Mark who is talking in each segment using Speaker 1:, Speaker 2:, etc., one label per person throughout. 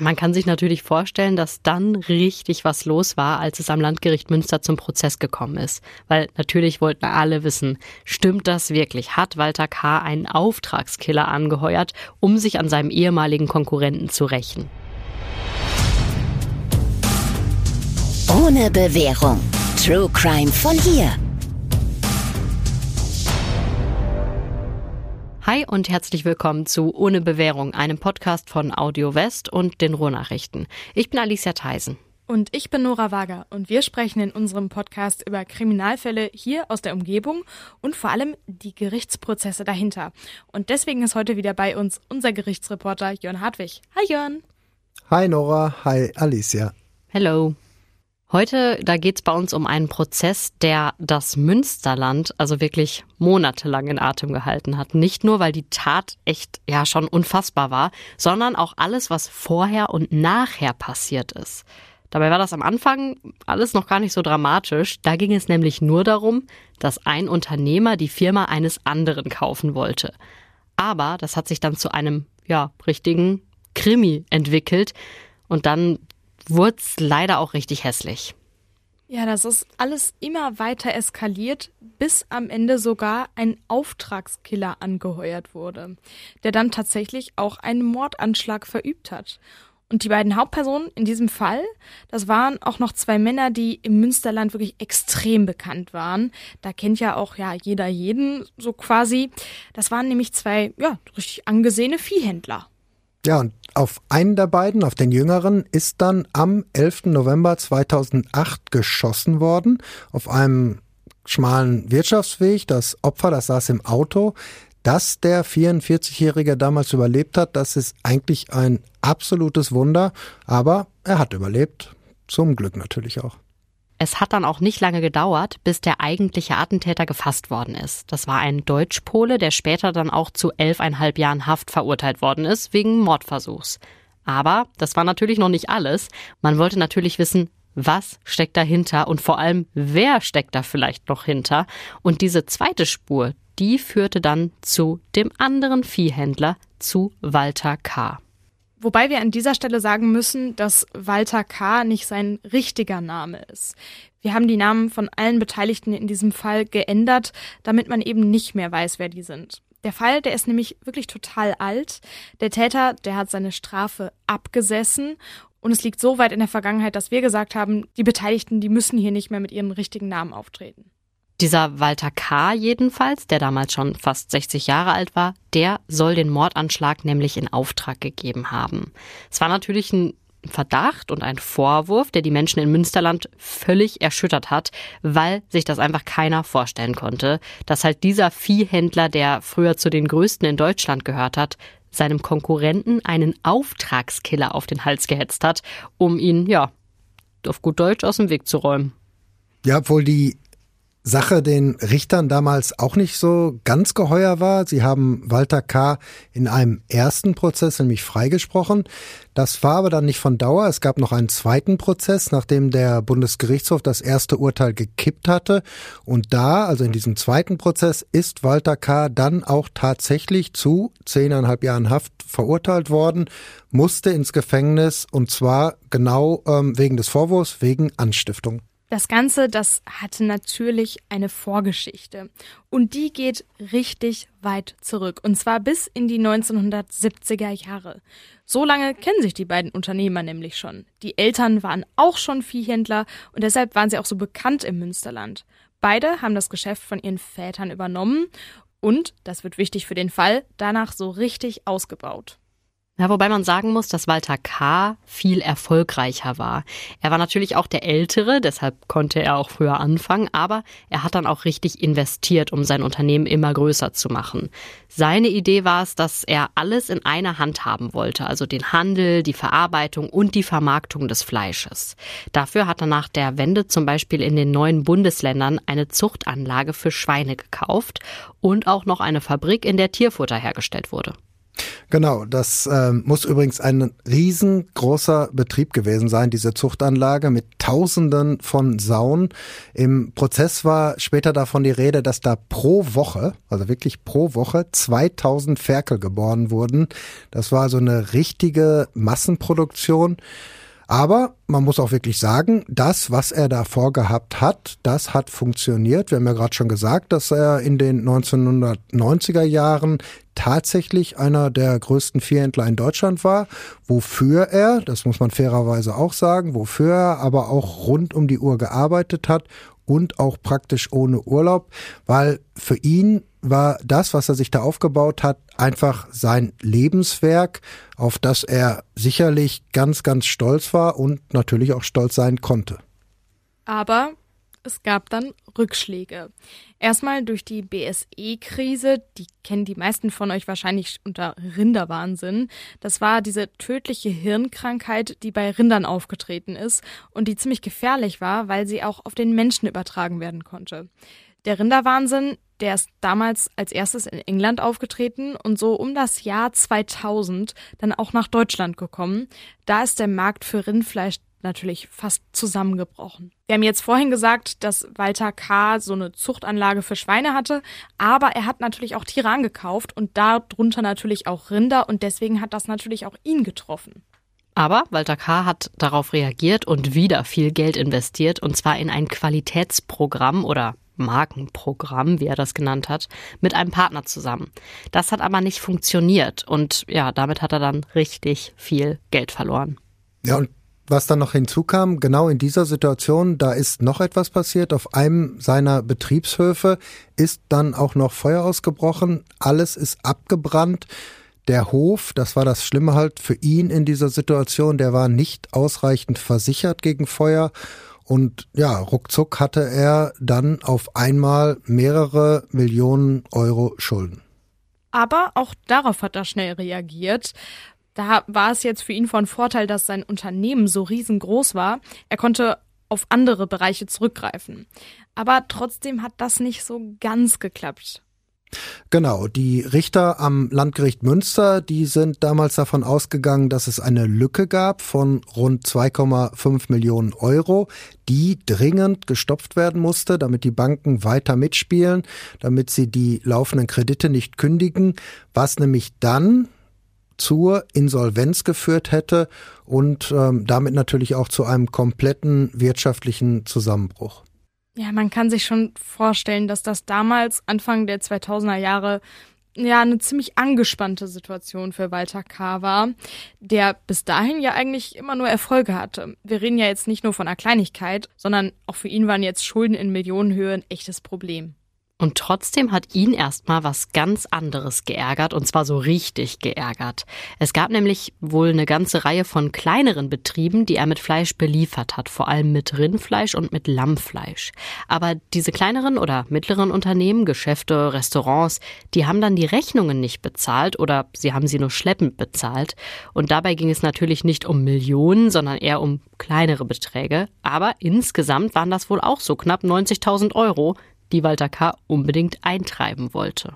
Speaker 1: Man kann sich natürlich vorstellen, dass dann richtig was los war, als es am Landgericht Münster zum Prozess gekommen ist. Weil natürlich wollten alle wissen, stimmt das wirklich? Hat Walter K. einen Auftragskiller angeheuert, um sich an seinem ehemaligen Konkurrenten zu rächen?
Speaker 2: Ohne Bewährung. True Crime von hier.
Speaker 1: Hi und herzlich willkommen zu Ohne Bewährung, einem Podcast von Audio West und den Ruhrnachrichten. Ich bin Alicia Theisen.
Speaker 3: Und ich bin Nora Wager und wir sprechen in unserem Podcast über Kriminalfälle hier aus der Umgebung und vor allem die Gerichtsprozesse dahinter. Und deswegen ist heute wieder bei uns unser Gerichtsreporter Jörn Hartwig. Hi Jörn.
Speaker 4: Hi Nora, hi Alicia.
Speaker 1: Hello. Heute, da geht's bei uns um einen Prozess, der das Münsterland also wirklich monatelang in Atem gehalten hat. Nicht nur, weil die Tat echt ja schon unfassbar war, sondern auch alles, was vorher und nachher passiert ist. Dabei war das am Anfang alles noch gar nicht so dramatisch. Da ging es nämlich nur darum, dass ein Unternehmer die Firma eines anderen kaufen wollte. Aber das hat sich dann zu einem, ja, richtigen Krimi entwickelt. Und dann wurde es leider auch richtig hässlich.
Speaker 3: Ja, das ist alles immer weiter eskaliert, bis am Ende sogar ein Auftragskiller angeheuert wurde, der dann tatsächlich auch einen Mordanschlag verübt hat. Und die beiden Hauptpersonen in diesem Fall, das waren auch noch zwei Männer, die im Münsterland wirklich extrem bekannt waren. Da kennt ja auch ja jeder jeden so quasi. Das waren nämlich zwei ja richtig angesehene Viehhändler.
Speaker 4: Ja, und auf einen der beiden, auf den jüngeren, ist dann am 11. November 2008 geschossen worden, auf einem schmalen Wirtschaftsweg. Das Opfer, das saß im Auto. Dass der 44-Jährige damals überlebt hat, das ist eigentlich ein absolutes Wunder. Aber er hat überlebt. Zum Glück natürlich auch.
Speaker 1: Es hat dann auch nicht lange gedauert, bis der eigentliche Attentäter gefasst worden ist. Das war ein Deutschpole, der später dann auch zu elfeinhalb Jahren Haft verurteilt worden ist, wegen Mordversuchs. Aber das war natürlich noch nicht alles. Man wollte natürlich wissen, was steckt dahinter und vor allem, wer steckt da vielleicht noch hinter. Und diese zweite Spur, die führte dann zu dem anderen Viehhändler, zu Walter K.
Speaker 3: Wobei wir an dieser Stelle sagen müssen, dass Walter K. nicht sein richtiger Name ist. Wir haben die Namen von allen Beteiligten in diesem Fall geändert, damit man eben nicht mehr weiß, wer die sind. Der Fall, der ist nämlich wirklich total alt. Der Täter, der hat seine Strafe abgesessen und es liegt so weit in der Vergangenheit, dass wir gesagt haben, die Beteiligten, die müssen hier nicht mehr mit ihren richtigen Namen auftreten.
Speaker 1: Dieser Walter K. jedenfalls, der damals schon fast 60 Jahre alt war, der soll den Mordanschlag nämlich in Auftrag gegeben haben. Es war natürlich ein Verdacht und ein Vorwurf, der die Menschen in Münsterland völlig erschüttert hat, weil sich das einfach keiner vorstellen konnte, dass halt dieser Viehhändler, der früher zu den größten in Deutschland gehört hat, seinem Konkurrenten einen Auftragskiller auf den Hals gehetzt hat, um ihn, ja, auf gut Deutsch aus dem Weg zu räumen.
Speaker 4: Ja, obwohl die Sache den Richtern damals auch nicht so ganz geheuer war. Sie haben Walter K. in einem ersten Prozess nämlich freigesprochen. Das war aber dann nicht von Dauer. Es gab noch einen zweiten Prozess, nachdem der Bundesgerichtshof das erste Urteil gekippt hatte. Und da, also in diesem zweiten Prozess, ist Walter K. dann auch tatsächlich zu zehneinhalb Jahren Haft verurteilt worden, musste ins Gefängnis und zwar genau ähm, wegen des Vorwurfs, wegen Anstiftung.
Speaker 3: Das Ganze, das hatte natürlich eine Vorgeschichte. Und die geht richtig weit zurück. Und zwar bis in die 1970er Jahre. So lange kennen sich die beiden Unternehmer nämlich schon. Die Eltern waren auch schon Viehhändler und deshalb waren sie auch so bekannt im Münsterland. Beide haben das Geschäft von ihren Vätern übernommen und, das wird wichtig für den Fall, danach so richtig ausgebaut.
Speaker 1: Ja, wobei man sagen muss, dass Walter K. viel erfolgreicher war. Er war natürlich auch der Ältere, deshalb konnte er auch früher anfangen, aber er hat dann auch richtig investiert, um sein Unternehmen immer größer zu machen. Seine Idee war es, dass er alles in einer Hand haben wollte, also den Handel, die Verarbeitung und die Vermarktung des Fleisches. Dafür hat er nach der Wende zum Beispiel in den neuen Bundesländern eine Zuchtanlage für Schweine gekauft und auch noch eine Fabrik, in der Tierfutter hergestellt wurde.
Speaker 4: Genau, das äh, muss übrigens ein riesengroßer Betrieb gewesen sein, diese Zuchtanlage mit Tausenden von Sauen. Im Prozess war später davon die Rede, dass da pro Woche, also wirklich pro Woche, 2000 Ferkel geboren wurden. Das war so eine richtige Massenproduktion. Aber man muss auch wirklich sagen, das, was er da vorgehabt hat, das hat funktioniert. Wir haben ja gerade schon gesagt, dass er in den 1990er Jahren tatsächlich einer der größten Viehhändler in Deutschland war, wofür er, das muss man fairerweise auch sagen, wofür er aber auch rund um die Uhr gearbeitet hat und auch praktisch ohne Urlaub, weil für ihn war das, was er sich da aufgebaut hat, einfach sein Lebenswerk, auf das er sicherlich ganz, ganz stolz war und natürlich auch stolz sein konnte.
Speaker 3: Aber es gab dann Rückschläge. Erstmal durch die BSE-Krise, die kennen die meisten von euch wahrscheinlich unter Rinderwahnsinn. Das war diese tödliche Hirnkrankheit, die bei Rindern aufgetreten ist und die ziemlich gefährlich war, weil sie auch auf den Menschen übertragen werden konnte. Der Rinderwahnsinn, der ist damals als erstes in England aufgetreten und so um das Jahr 2000 dann auch nach Deutschland gekommen. Da ist der Markt für Rindfleisch natürlich fast zusammengebrochen. Wir haben jetzt vorhin gesagt, dass Walter K. so eine Zuchtanlage für Schweine hatte, aber er hat natürlich auch Tiere angekauft und darunter natürlich auch Rinder und deswegen hat das natürlich auch ihn getroffen.
Speaker 1: Aber Walter K. hat darauf reagiert und wieder viel Geld investiert, und zwar in ein Qualitätsprogramm oder Markenprogramm, wie er das genannt hat, mit einem Partner zusammen. Das hat aber nicht funktioniert und ja, damit hat er dann richtig viel Geld verloren.
Speaker 4: Ja, und was dann noch hinzukam, genau in dieser Situation, da ist noch etwas passiert. Auf einem seiner Betriebshöfe ist dann auch noch Feuer ausgebrochen. Alles ist abgebrannt. Der Hof, das war das Schlimme halt für ihn in dieser Situation, der war nicht ausreichend versichert gegen Feuer. Und ja, ruckzuck hatte er dann auf einmal mehrere Millionen Euro Schulden.
Speaker 3: Aber auch darauf hat er schnell reagiert. Da war es jetzt für ihn von Vorteil, dass sein Unternehmen so riesengroß war. Er konnte auf andere Bereiche zurückgreifen. Aber trotzdem hat das nicht so ganz geklappt.
Speaker 4: Genau, die Richter am Landgericht Münster, die sind damals davon ausgegangen, dass es eine Lücke gab von rund 2,5 Millionen Euro, die dringend gestopft werden musste, damit die Banken weiter mitspielen, damit sie die laufenden Kredite nicht kündigen, was nämlich dann zur Insolvenz geführt hätte und ähm, damit natürlich auch zu einem kompletten wirtschaftlichen Zusammenbruch.
Speaker 3: Ja, man kann sich schon vorstellen, dass das damals, Anfang der 2000er Jahre, ja, eine ziemlich angespannte Situation für Walter K. war, der bis dahin ja eigentlich immer nur Erfolge hatte. Wir reden ja jetzt nicht nur von einer Kleinigkeit, sondern auch für ihn waren jetzt Schulden in Millionenhöhe ein echtes Problem.
Speaker 1: Und trotzdem hat ihn erstmal was ganz anderes geärgert, und zwar so richtig geärgert. Es gab nämlich wohl eine ganze Reihe von kleineren Betrieben, die er mit Fleisch beliefert hat, vor allem mit Rindfleisch und mit Lammfleisch. Aber diese kleineren oder mittleren Unternehmen, Geschäfte, Restaurants, die haben dann die Rechnungen nicht bezahlt oder sie haben sie nur schleppend bezahlt. Und dabei ging es natürlich nicht um Millionen, sondern eher um kleinere Beträge. Aber insgesamt waren das wohl auch so knapp 90.000 Euro, die Walter K. unbedingt eintreiben wollte.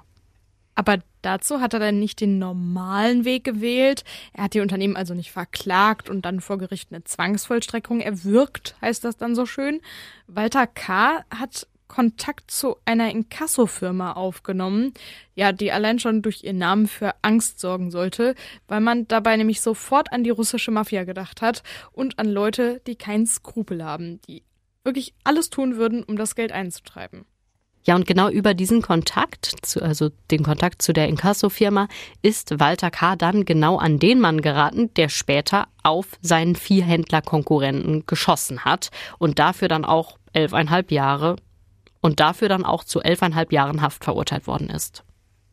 Speaker 3: Aber dazu hat er dann nicht den normalen Weg gewählt. Er hat die Unternehmen also nicht verklagt und dann vor Gericht eine Zwangsvollstreckung erwirkt, heißt das dann so schön. Walter K. hat Kontakt zu einer Inkassofirma aufgenommen, ja, die allein schon durch ihren Namen für Angst sorgen sollte, weil man dabei nämlich sofort an die russische Mafia gedacht hat und an Leute, die keinen Skrupel haben, die wirklich alles tun würden, um das Geld einzutreiben.
Speaker 1: Ja, und genau über diesen Kontakt, zu, also den Kontakt zu der Inkasso-Firma, ist Walter K. dann genau an den Mann geraten, der später auf seinen Viehhändler-Konkurrenten geschossen hat und dafür dann auch elfeinhalb Jahre und dafür dann auch zu elfeinhalb Jahren Haft verurteilt worden ist.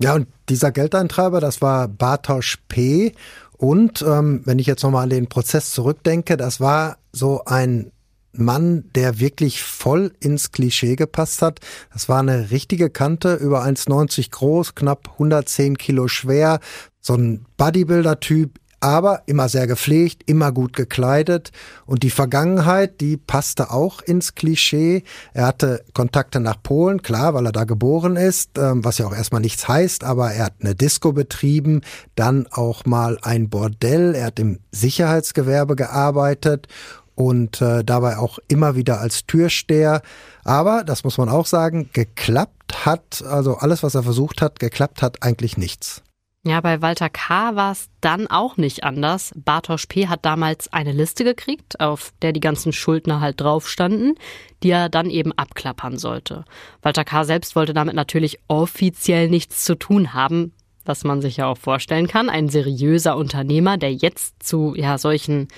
Speaker 4: Ja, und dieser Geldeintreiber, das war Bartosz P. Und ähm, wenn ich jetzt nochmal an den Prozess zurückdenke, das war so ein Mann, der wirklich voll ins Klischee gepasst hat. Das war eine richtige Kante, über 1,90 groß, knapp 110 Kilo schwer, so ein Bodybuilder-Typ, aber immer sehr gepflegt, immer gut gekleidet. Und die Vergangenheit, die passte auch ins Klischee. Er hatte Kontakte nach Polen, klar, weil er da geboren ist, ähm, was ja auch erstmal nichts heißt, aber er hat eine Disco betrieben, dann auch mal ein Bordell, er hat im Sicherheitsgewerbe gearbeitet und äh, dabei auch immer wieder als Türsteher. Aber, das muss man auch sagen, geklappt hat, also alles, was er versucht hat, geklappt hat eigentlich nichts.
Speaker 1: Ja, bei Walter K. war es dann auch nicht anders. Bartosz P. hat damals eine Liste gekriegt, auf der die ganzen Schuldner halt drauf standen, die er dann eben abklappern sollte. Walter K. selbst wollte damit natürlich offiziell nichts zu tun haben, was man sich ja auch vorstellen kann. Ein seriöser Unternehmer, der jetzt zu ja solchen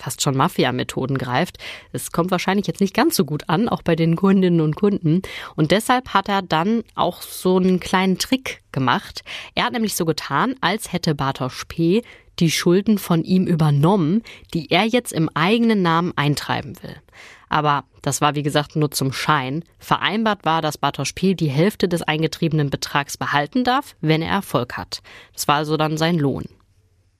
Speaker 1: fast schon Mafia-Methoden greift. Es kommt wahrscheinlich jetzt nicht ganz so gut an, auch bei den Kundinnen und Kunden. Und deshalb hat er dann auch so einen kleinen Trick gemacht. Er hat nämlich so getan, als hätte Bartosz P. die Schulden von ihm übernommen, die er jetzt im eigenen Namen eintreiben will. Aber das war wie gesagt nur zum Schein. Vereinbart war, dass Bartosz P. die Hälfte des eingetriebenen Betrags behalten darf, wenn er Erfolg hat. Das war also dann sein Lohn.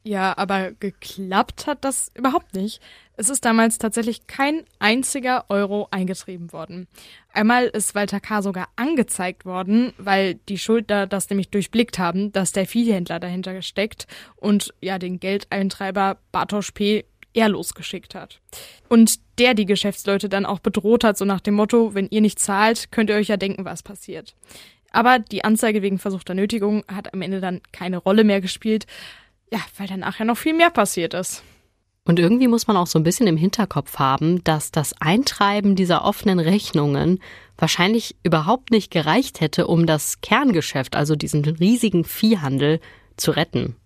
Speaker 3: Ja, aber geklappt hat das überhaupt nicht. Es ist damals tatsächlich kein einziger Euro eingetrieben worden. Einmal ist Walter K. sogar angezeigt worden, weil die Schuldner das nämlich durchblickt haben, dass der Viehhändler dahinter steckt und ja den Geldeintreiber Bartosz P. ehrlos geschickt hat. Und der die Geschäftsleute dann auch bedroht hat, so nach dem Motto, wenn ihr nicht zahlt, könnt ihr euch ja denken, was passiert. Aber die Anzeige wegen versuchter Nötigung hat am Ende dann keine Rolle mehr gespielt. Ja, weil dann nachher noch viel mehr passiert ist.
Speaker 1: Und irgendwie muss man auch so ein bisschen im Hinterkopf haben, dass das Eintreiben dieser offenen Rechnungen wahrscheinlich überhaupt nicht gereicht hätte, um das Kerngeschäft, also diesen riesigen Viehhandel, zu retten.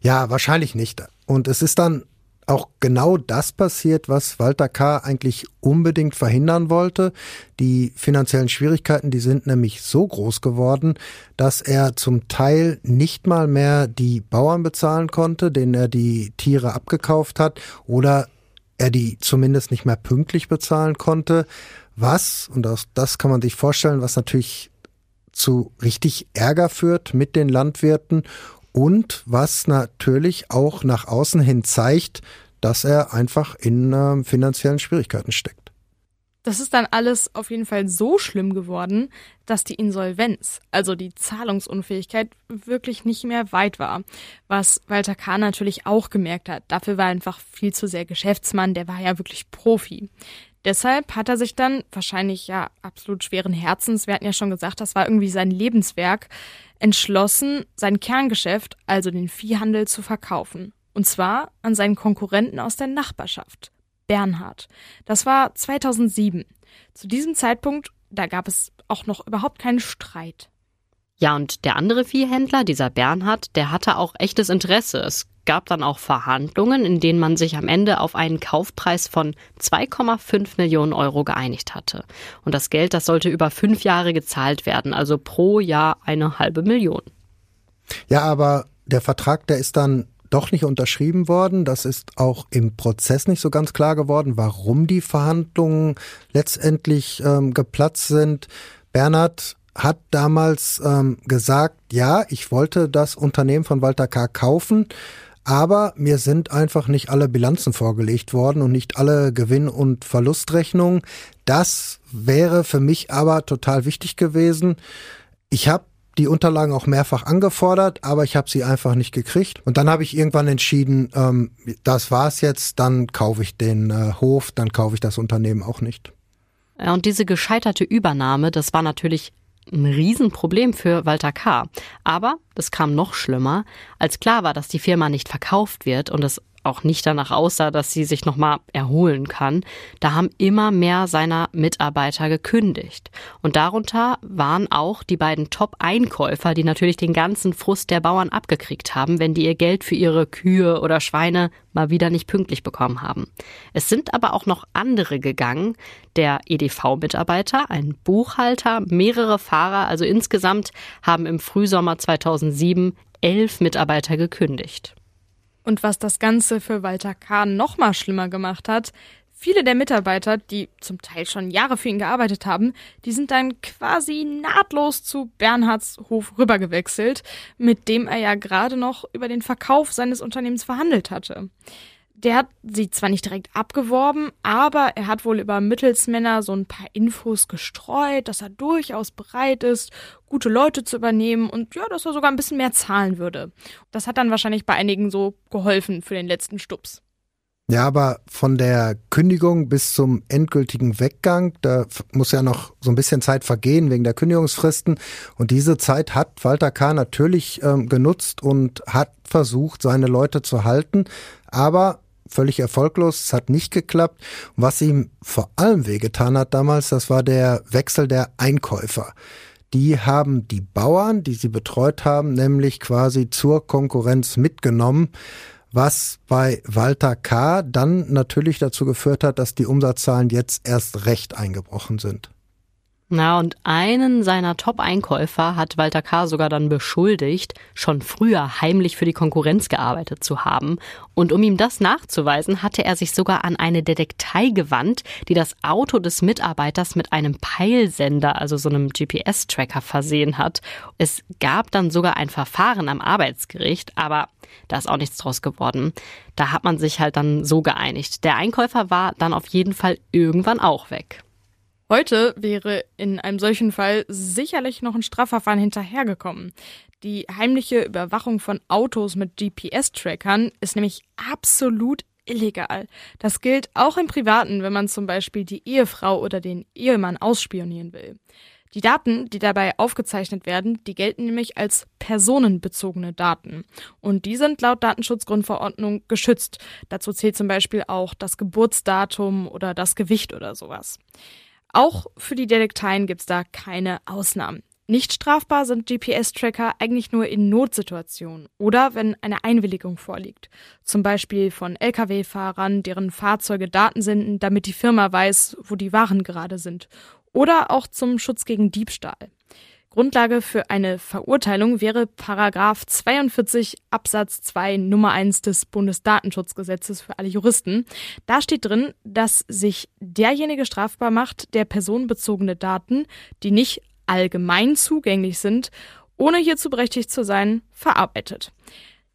Speaker 4: Ja, wahrscheinlich nicht. Und es ist dann auch genau das passiert, was Walter K. eigentlich unbedingt verhindern wollte. Die finanziellen Schwierigkeiten, die sind nämlich so groß geworden, dass er zum Teil nicht mal mehr die Bauern bezahlen konnte, denen er die Tiere abgekauft hat, oder er die zumindest nicht mehr pünktlich bezahlen konnte. Was, und das, das kann man sich vorstellen, was natürlich zu richtig Ärger führt mit den Landwirten und was natürlich auch nach außen hin zeigt, dass er einfach in äh, finanziellen Schwierigkeiten steckt.
Speaker 3: Das ist dann alles auf jeden Fall so schlimm geworden, dass die Insolvenz, also die Zahlungsunfähigkeit, wirklich nicht mehr weit war. Was Walter K. natürlich auch gemerkt hat. Dafür war er einfach viel zu sehr Geschäftsmann, der war ja wirklich Profi. Deshalb hat er sich dann, wahrscheinlich ja absolut schweren Herzens, wir hatten ja schon gesagt, das war irgendwie sein Lebenswerk, entschlossen, sein Kerngeschäft, also den Viehhandel, zu verkaufen. Und zwar an seinen Konkurrenten aus der Nachbarschaft, Bernhard. Das war 2007. Zu diesem Zeitpunkt, da gab es auch noch überhaupt keinen Streit.
Speaker 1: Ja, und der andere Viehhändler, dieser Bernhard, der hatte auch echtes Interesse. Es gab dann auch Verhandlungen, in denen man sich am Ende auf einen Kaufpreis von 2,5 Millionen Euro geeinigt hatte. Und das Geld, das sollte über fünf Jahre gezahlt werden, also pro Jahr eine halbe Million.
Speaker 4: Ja, aber der Vertrag, der ist dann doch nicht unterschrieben worden. Das ist auch im Prozess nicht so ganz klar geworden, warum die Verhandlungen letztendlich ähm, geplatzt sind. Bernhard hat damals ähm, gesagt, ja, ich wollte das Unternehmen von Walter K. kaufen, aber mir sind einfach nicht alle Bilanzen vorgelegt worden und nicht alle Gewinn- und Verlustrechnungen. Das wäre für mich aber total wichtig gewesen. Ich habe die Unterlagen auch mehrfach angefordert, aber ich habe sie einfach nicht gekriegt. Und dann habe ich irgendwann entschieden, ähm, das war's jetzt, dann kaufe ich den äh, Hof, dann kaufe ich das Unternehmen auch nicht.
Speaker 1: Und diese gescheiterte Übernahme, das war natürlich ein Riesenproblem für Walter K. Aber es kam noch schlimmer, als klar war, dass die Firma nicht verkauft wird und es auch nicht danach aussah, dass sie sich nochmal erholen kann, da haben immer mehr seiner Mitarbeiter gekündigt. Und darunter waren auch die beiden Top-Einkäufer, die natürlich den ganzen Frust der Bauern abgekriegt haben, wenn die ihr Geld für ihre Kühe oder Schweine mal wieder nicht pünktlich bekommen haben. Es sind aber auch noch andere gegangen. Der EDV-Mitarbeiter, ein Buchhalter, mehrere Fahrer, also insgesamt haben im Frühsommer 2007 elf Mitarbeiter gekündigt.
Speaker 3: Und was das Ganze für Walter Kahn noch mal schlimmer gemacht hat, Viele der Mitarbeiter, die zum Teil schon Jahre für ihn gearbeitet haben, die sind dann quasi nahtlos zu Bernhards Hof rübergewechselt, mit dem er ja gerade noch über den Verkauf seines Unternehmens verhandelt hatte. Der hat sie zwar nicht direkt abgeworben, aber er hat wohl über Mittelsmänner so ein paar Infos gestreut, dass er durchaus bereit ist, gute Leute zu übernehmen und ja, dass er sogar ein bisschen mehr zahlen würde. Das hat dann wahrscheinlich bei einigen so geholfen für den letzten Stups.
Speaker 4: Ja, aber von der Kündigung bis zum endgültigen Weggang, da muss ja noch so ein bisschen Zeit vergehen wegen der Kündigungsfristen. Und diese Zeit hat Walter K. natürlich ähm, genutzt und hat versucht, seine Leute zu halten. Aber völlig erfolglos, es hat nicht geklappt. Was ihm vor allem wehgetan hat damals, das war der Wechsel der Einkäufer. Die haben die Bauern, die sie betreut haben, nämlich quasi zur Konkurrenz mitgenommen was bei Walter K. dann natürlich dazu geführt hat, dass die Umsatzzahlen jetzt erst recht eingebrochen sind.
Speaker 1: Na, und einen seiner Top-Einkäufer hat Walter K. sogar dann beschuldigt, schon früher heimlich für die Konkurrenz gearbeitet zu haben. Und um ihm das nachzuweisen, hatte er sich sogar an eine Detektei gewandt, die das Auto des Mitarbeiters mit einem Peilsender, also so einem GPS-Tracker, versehen hat. Es gab dann sogar ein Verfahren am Arbeitsgericht, aber da ist auch nichts draus geworden. Da hat man sich halt dann so geeinigt. Der Einkäufer war dann auf jeden Fall irgendwann auch weg.
Speaker 3: Heute wäre in einem solchen Fall sicherlich noch ein Strafverfahren hinterhergekommen. Die heimliche Überwachung von Autos mit GPS-Trackern ist nämlich absolut illegal. Das gilt auch im Privaten, wenn man zum Beispiel die Ehefrau oder den Ehemann ausspionieren will. Die Daten, die dabei aufgezeichnet werden, die gelten nämlich als personenbezogene Daten. Und die sind laut Datenschutzgrundverordnung geschützt. Dazu zählt zum Beispiel auch das Geburtsdatum oder das Gewicht oder sowas. Auch für die Detekteien gibt's da keine Ausnahmen. Nicht strafbar sind GPS-Tracker eigentlich nur in Notsituationen oder wenn eine Einwilligung vorliegt. Zum Beispiel von Lkw-Fahrern, deren Fahrzeuge Daten senden, damit die Firma weiß, wo die Waren gerade sind. Oder auch zum Schutz gegen Diebstahl. Grundlage für eine Verurteilung wäre Paragraph 42 Absatz 2 Nummer 1 des Bundesdatenschutzgesetzes für alle Juristen. Da steht drin, dass sich derjenige strafbar macht, der personenbezogene Daten, die nicht allgemein zugänglich sind, ohne hierzu berechtigt zu sein, verarbeitet.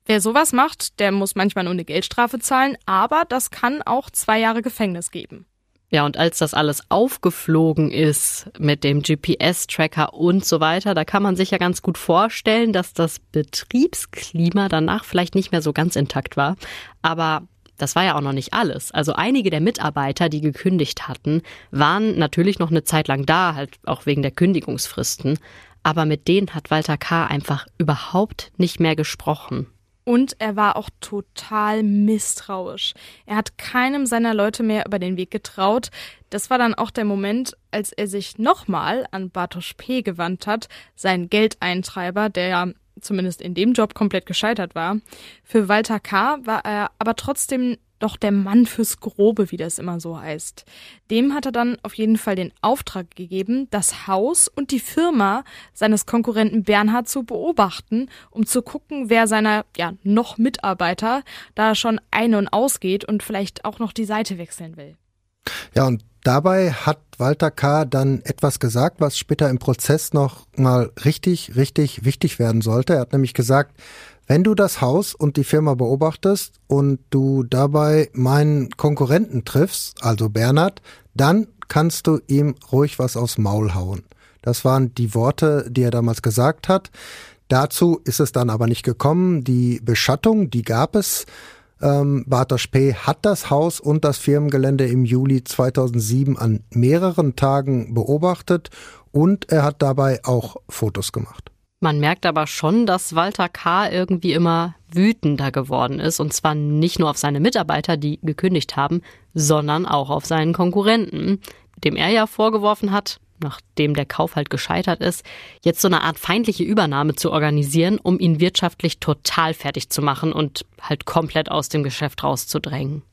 Speaker 3: Wer sowas macht, der muss manchmal nur eine Geldstrafe zahlen, aber das kann auch zwei Jahre Gefängnis geben.
Speaker 1: Ja, und als das alles aufgeflogen ist mit dem GPS-Tracker und so weiter, da kann man sich ja ganz gut vorstellen, dass das Betriebsklima danach vielleicht nicht mehr so ganz intakt war. Aber das war ja auch noch nicht alles. Also einige der Mitarbeiter, die gekündigt hatten, waren natürlich noch eine Zeit lang da, halt auch wegen der Kündigungsfristen. Aber mit denen hat Walter K. einfach überhaupt nicht mehr gesprochen.
Speaker 3: Und er war auch total misstrauisch. Er hat keinem seiner Leute mehr über den Weg getraut. Das war dann auch der Moment, als er sich nochmal an Bartosz P. gewandt hat, sein Geldeintreiber, der ja zumindest in dem Job komplett gescheitert war. Für Walter K. war er aber trotzdem doch der Mann fürs Grobe, wie das immer so heißt. Dem hat er dann auf jeden Fall den Auftrag gegeben, das Haus und die Firma seines Konkurrenten Bernhard zu beobachten, um zu gucken, wer seiner ja noch Mitarbeiter da schon ein- und ausgeht und vielleicht auch noch die Seite wechseln will.
Speaker 4: Ja, und dabei hat Walter K. dann etwas gesagt, was später im Prozess noch mal richtig, richtig wichtig werden sollte. Er hat nämlich gesagt, wenn du das Haus und die Firma beobachtest und du dabei meinen Konkurrenten triffst, also Bernhard, dann kannst du ihm ruhig was aufs Maul hauen. Das waren die Worte, die er damals gesagt hat. Dazu ist es dann aber nicht gekommen. Die Beschattung, die gab es. Ähm, Bartosz P. hat das Haus und das Firmengelände im Juli 2007 an mehreren Tagen beobachtet und er hat dabei auch Fotos gemacht.
Speaker 1: Man merkt aber schon, dass Walter K. irgendwie immer wütender geworden ist. Und zwar nicht nur auf seine Mitarbeiter, die gekündigt haben, sondern auch auf seinen Konkurrenten, dem er ja vorgeworfen hat, nachdem der Kauf halt gescheitert ist, jetzt so eine Art feindliche Übernahme zu organisieren, um ihn wirtschaftlich total fertig zu machen und halt komplett aus dem Geschäft rauszudrängen.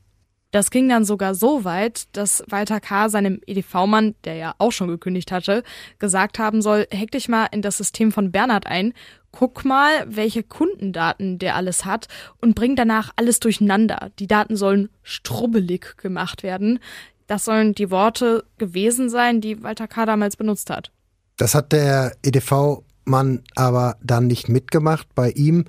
Speaker 3: Das ging dann sogar so weit, dass Walter K. seinem EDV-Mann, der ja auch schon gekündigt hatte, gesagt haben soll, hack dich mal in das System von Bernhard ein, guck mal, welche Kundendaten der alles hat und bring danach alles durcheinander. Die Daten sollen strubbelig gemacht werden. Das sollen die Worte gewesen sein, die Walter K. damals benutzt hat.
Speaker 4: Das hat der EDV-Mann aber dann nicht mitgemacht. Bei ihm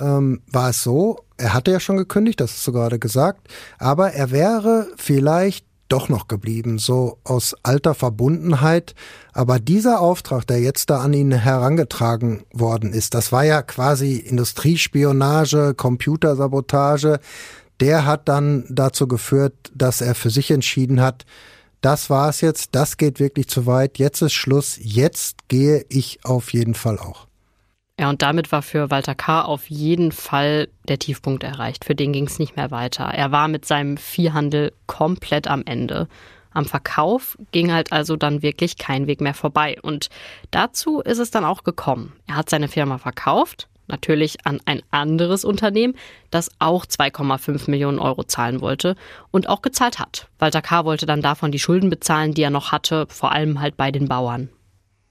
Speaker 4: ähm, war es so, er hatte ja schon gekündigt, das hast du gerade gesagt, aber er wäre vielleicht doch noch geblieben, so aus alter Verbundenheit. Aber dieser Auftrag, der jetzt da an ihn herangetragen worden ist, das war ja quasi Industriespionage, Computersabotage, der hat dann dazu geführt, dass er für sich entschieden hat, das war's jetzt, das geht wirklich zu weit, jetzt ist Schluss, jetzt gehe ich auf jeden Fall auch.
Speaker 1: Ja, und damit war für Walter K. auf jeden Fall der Tiefpunkt erreicht. Für den ging es nicht mehr weiter. Er war mit seinem Viehhandel komplett am Ende. Am Verkauf ging halt also dann wirklich kein Weg mehr vorbei. Und dazu ist es dann auch gekommen. Er hat seine Firma verkauft, natürlich an ein anderes Unternehmen, das auch 2,5 Millionen Euro zahlen wollte und auch gezahlt hat. Walter K. wollte dann davon die Schulden bezahlen, die er noch hatte, vor allem halt bei den Bauern.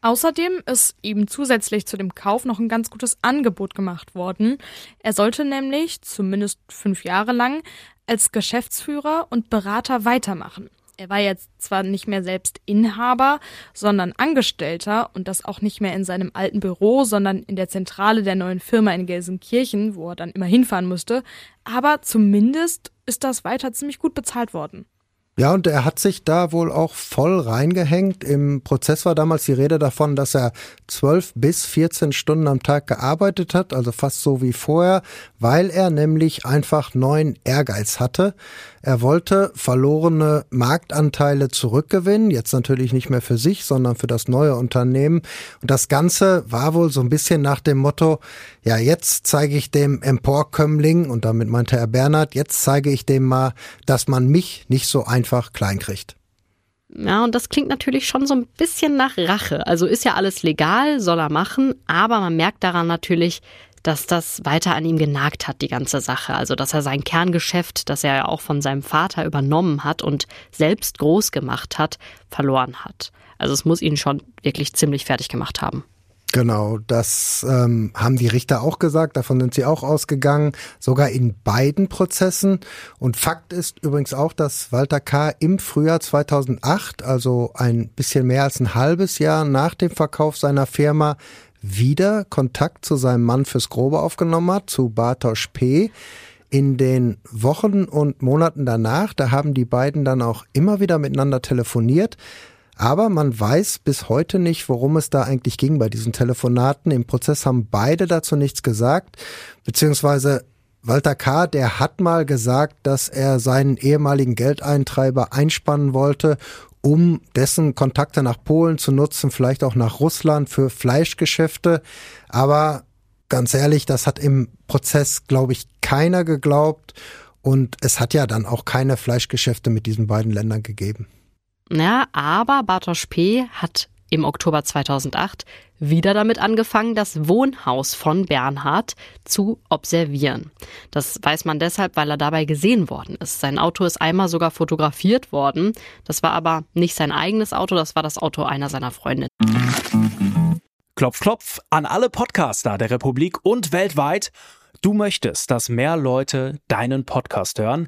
Speaker 3: Außerdem ist ihm zusätzlich zu dem Kauf noch ein ganz gutes Angebot gemacht worden. Er sollte nämlich, zumindest fünf Jahre lang, als Geschäftsführer und Berater weitermachen. Er war jetzt zwar nicht mehr selbst Inhaber, sondern Angestellter und das auch nicht mehr in seinem alten Büro, sondern in der Zentrale der neuen Firma in Gelsenkirchen, wo er dann immer hinfahren musste, aber zumindest ist das weiter ziemlich gut bezahlt worden.
Speaker 4: Ja, und er hat sich da wohl auch voll reingehängt. Im Prozess war damals die Rede davon, dass er zwölf bis 14 Stunden am Tag gearbeitet hat, also fast so wie vorher, weil er nämlich einfach neuen Ehrgeiz hatte. Er wollte verlorene Marktanteile zurückgewinnen, jetzt natürlich nicht mehr für sich, sondern für das neue Unternehmen. Und das Ganze war wohl so ein bisschen nach dem Motto, ja, jetzt zeige ich dem Emporkömmling, und damit meinte er Bernhard, jetzt zeige ich dem mal, dass man mich nicht so einfach klein kriegt.
Speaker 1: Ja, und das klingt natürlich schon so ein bisschen nach Rache. Also ist ja alles legal, soll er machen, aber man merkt daran natürlich, dass das weiter an ihm genagt hat, die ganze Sache. Also, dass er sein Kerngeschäft, das er ja auch von seinem Vater übernommen hat und selbst groß gemacht hat, verloren hat. Also, es muss ihn schon wirklich ziemlich fertig gemacht haben.
Speaker 4: Genau, das ähm, haben die Richter auch gesagt, davon sind sie auch ausgegangen, sogar in beiden Prozessen. Und Fakt ist übrigens auch, dass Walter K. im Frühjahr 2008, also ein bisschen mehr als ein halbes Jahr nach dem Verkauf seiner Firma, wieder Kontakt zu seinem Mann fürs Grobe aufgenommen hat, zu Bartosz P. In den Wochen und Monaten danach, da haben die beiden dann auch immer wieder miteinander telefoniert. Aber man weiß bis heute nicht, worum es da eigentlich ging bei diesen Telefonaten. Im Prozess haben beide dazu nichts gesagt, beziehungsweise Walter K., der hat mal gesagt, dass er seinen ehemaligen Geldeintreiber einspannen wollte, um dessen Kontakte nach Polen zu nutzen, vielleicht auch nach Russland für Fleischgeschäfte. Aber ganz ehrlich, das hat im Prozess, glaube ich, keiner geglaubt. Und es hat ja dann auch keine Fleischgeschäfte mit diesen beiden Ländern gegeben.
Speaker 1: Ja, aber Bartosz P. hat im Oktober 2008 wieder damit angefangen, das Wohnhaus von Bernhard zu observieren. Das weiß man deshalb, weil er dabei gesehen worden ist. Sein Auto ist einmal sogar fotografiert worden. Das war aber nicht sein eigenes Auto, das war das Auto einer seiner Freundinnen.
Speaker 5: Klopf, klopf an alle Podcaster der Republik und weltweit. Du möchtest, dass mehr Leute deinen Podcast hören?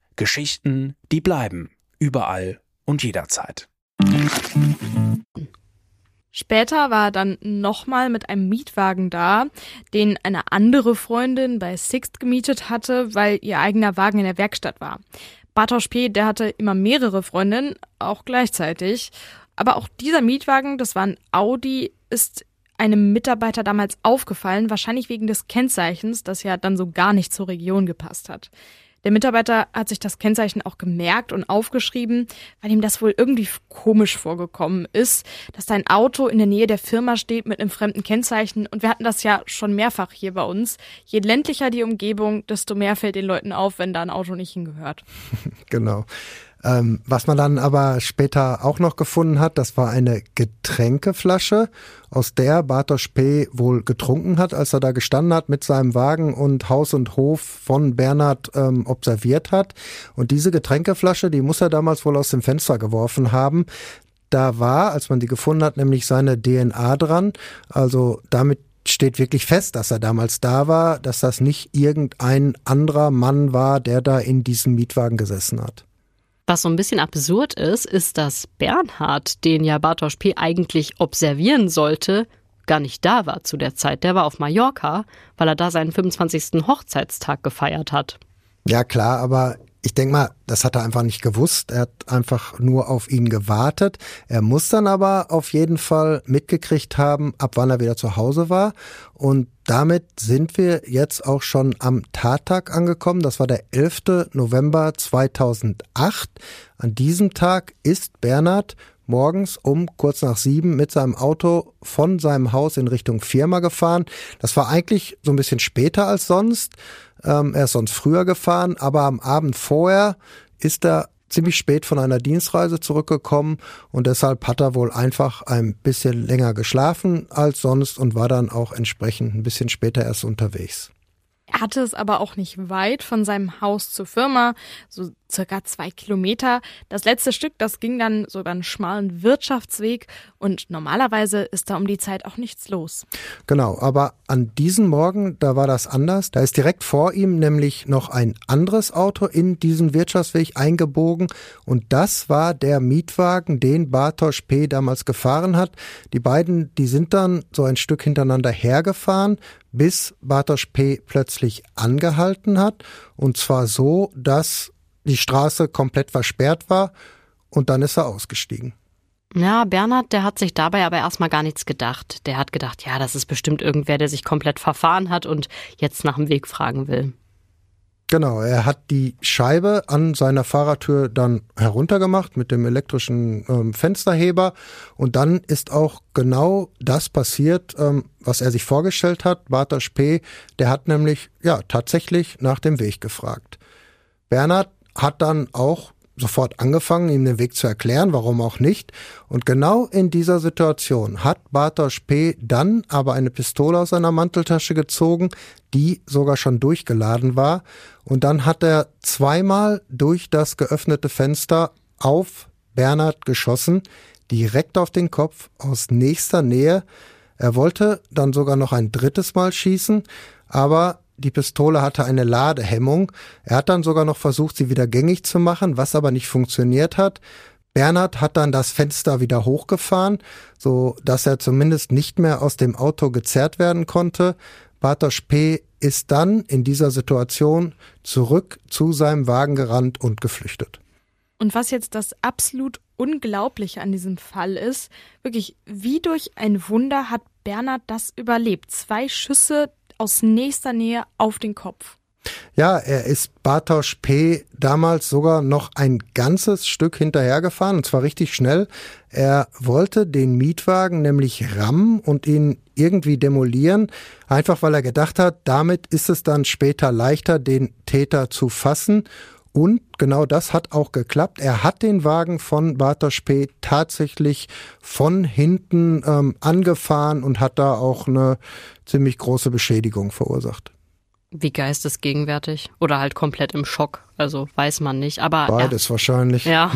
Speaker 5: Geschichten, die bleiben. Überall und jederzeit.
Speaker 3: Später war er dann nochmal mit einem Mietwagen da, den eine andere Freundin bei Sixt gemietet hatte, weil ihr eigener Wagen in der Werkstatt war. Bartosz P., der hatte immer mehrere Freundinnen, auch gleichzeitig. Aber auch dieser Mietwagen, das war ein Audi, ist einem Mitarbeiter damals aufgefallen, wahrscheinlich wegen des Kennzeichens, das ja dann so gar nicht zur Region gepasst hat. Der Mitarbeiter hat sich das Kennzeichen auch gemerkt und aufgeschrieben, weil ihm das wohl irgendwie komisch vorgekommen ist, dass sein Auto in der Nähe der Firma steht mit einem fremden Kennzeichen. Und wir hatten das ja schon mehrfach hier bei uns. Je ländlicher die Umgebung, desto mehr fällt den Leuten auf, wenn da ein Auto nicht hingehört.
Speaker 4: genau. Ähm, was man dann aber später auch noch gefunden hat, das war eine Getränkeflasche, aus der Bartosz P. wohl getrunken hat, als er da gestanden hat mit seinem Wagen und Haus und Hof von Bernhard ähm, observiert hat. Und diese Getränkeflasche, die muss er damals wohl aus dem Fenster geworfen haben. Da war, als man die gefunden hat, nämlich seine DNA dran. Also damit steht wirklich fest, dass er damals da war, dass das nicht irgendein anderer Mann war, der da in diesem Mietwagen gesessen hat.
Speaker 1: Was so ein bisschen absurd ist, ist, dass Bernhard, den ja Bartosz P. eigentlich observieren sollte, gar nicht da war zu der Zeit. Der war auf Mallorca, weil er da seinen 25. Hochzeitstag gefeiert hat.
Speaker 4: Ja, klar, aber ich denke mal, das hat er einfach nicht gewusst. Er hat einfach nur auf ihn gewartet. Er muss dann aber auf jeden Fall mitgekriegt haben, ab wann er wieder zu Hause war. Und damit sind wir jetzt auch schon am Tattag angekommen. Das war der 11. November 2008. An diesem Tag ist Bernhard morgens um kurz nach sieben mit seinem Auto von seinem Haus in Richtung Firma gefahren. Das war eigentlich so ein bisschen später als sonst. Ähm, er ist sonst früher gefahren, aber am Abend vorher ist er ziemlich spät von einer Dienstreise zurückgekommen und deshalb hat er wohl einfach ein bisschen länger geschlafen als sonst und war dann auch entsprechend ein bisschen später erst unterwegs.
Speaker 3: Er hatte es aber auch nicht weit von seinem Haus zur Firma, so circa zwei Kilometer. Das letzte Stück, das ging dann so über einen schmalen Wirtschaftsweg und normalerweise ist da um die Zeit auch nichts los.
Speaker 4: Genau, aber an diesem Morgen, da war das anders. Da ist direkt vor ihm nämlich noch ein anderes Auto in diesen Wirtschaftsweg eingebogen und das war der Mietwagen, den Bartosz P. damals gefahren hat. Die beiden, die sind dann so ein Stück hintereinander hergefahren, bis Bartosz P. plötzlich angehalten hat und zwar so, dass die Straße komplett versperrt war und dann ist er ausgestiegen.
Speaker 1: Ja, Bernhard, der hat sich dabei aber erstmal gar nichts gedacht. Der hat gedacht, ja, das ist bestimmt irgendwer, der sich komplett verfahren hat und jetzt nach dem Weg fragen will.
Speaker 4: Genau, er hat die Scheibe an seiner Fahrertür dann heruntergemacht mit dem elektrischen ähm, Fensterheber und dann ist auch genau das passiert, ähm, was er sich vorgestellt hat. Bartosz P., der hat nämlich ja tatsächlich nach dem Weg gefragt. Bernhard hat dann auch sofort angefangen, ihm den Weg zu erklären, warum auch nicht. Und genau in dieser Situation hat Bartosz P. dann aber eine Pistole aus seiner Manteltasche gezogen, die sogar schon durchgeladen war. Und dann hat er zweimal durch das geöffnete Fenster auf Bernhard geschossen, direkt auf den Kopf aus nächster Nähe. Er wollte dann sogar noch ein drittes Mal schießen, aber die Pistole hatte eine Ladehemmung. Er hat dann sogar noch versucht, sie wieder gängig zu machen, was aber nicht funktioniert hat. Bernhard hat dann das Fenster wieder hochgefahren, so dass er zumindest nicht mehr aus dem Auto gezerrt werden konnte. Bartosz P. ist dann in dieser Situation zurück zu seinem Wagen gerannt und geflüchtet.
Speaker 3: Und was jetzt das absolut Unglaubliche an diesem Fall ist, wirklich wie durch ein Wunder hat Bernhard das überlebt. Zwei Schüsse aus nächster Nähe auf den Kopf.
Speaker 4: Ja, er ist Bartosz P. damals sogar noch ein ganzes Stück hinterhergefahren, und zwar richtig schnell. Er wollte den Mietwagen nämlich rammen und ihn irgendwie demolieren, einfach weil er gedacht hat, damit ist es dann später leichter, den Täter zu fassen. Und genau das hat auch geklappt. Er hat den Wagen von Bartosz P. tatsächlich von hinten ähm, angefahren und hat da auch eine ziemlich große Beschädigung verursacht.
Speaker 1: Wie geistesgegenwärtig oder halt komplett im Schock, also weiß man nicht. Aber
Speaker 4: beides
Speaker 1: ja,
Speaker 4: wahrscheinlich.
Speaker 1: Ja,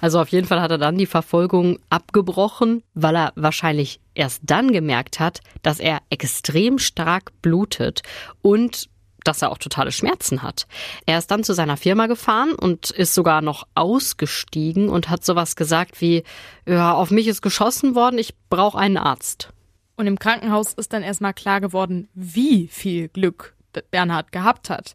Speaker 1: also auf jeden Fall hat er dann die Verfolgung abgebrochen, weil er wahrscheinlich erst dann gemerkt hat, dass er extrem stark blutet und dass er auch totale Schmerzen hat. Er ist dann zu seiner Firma gefahren und ist sogar noch ausgestiegen und hat sowas gesagt wie, ja, auf mich ist geschossen worden, ich brauche einen Arzt.
Speaker 3: Und im Krankenhaus ist dann erstmal klar geworden, wie viel Glück Bernhard gehabt hat.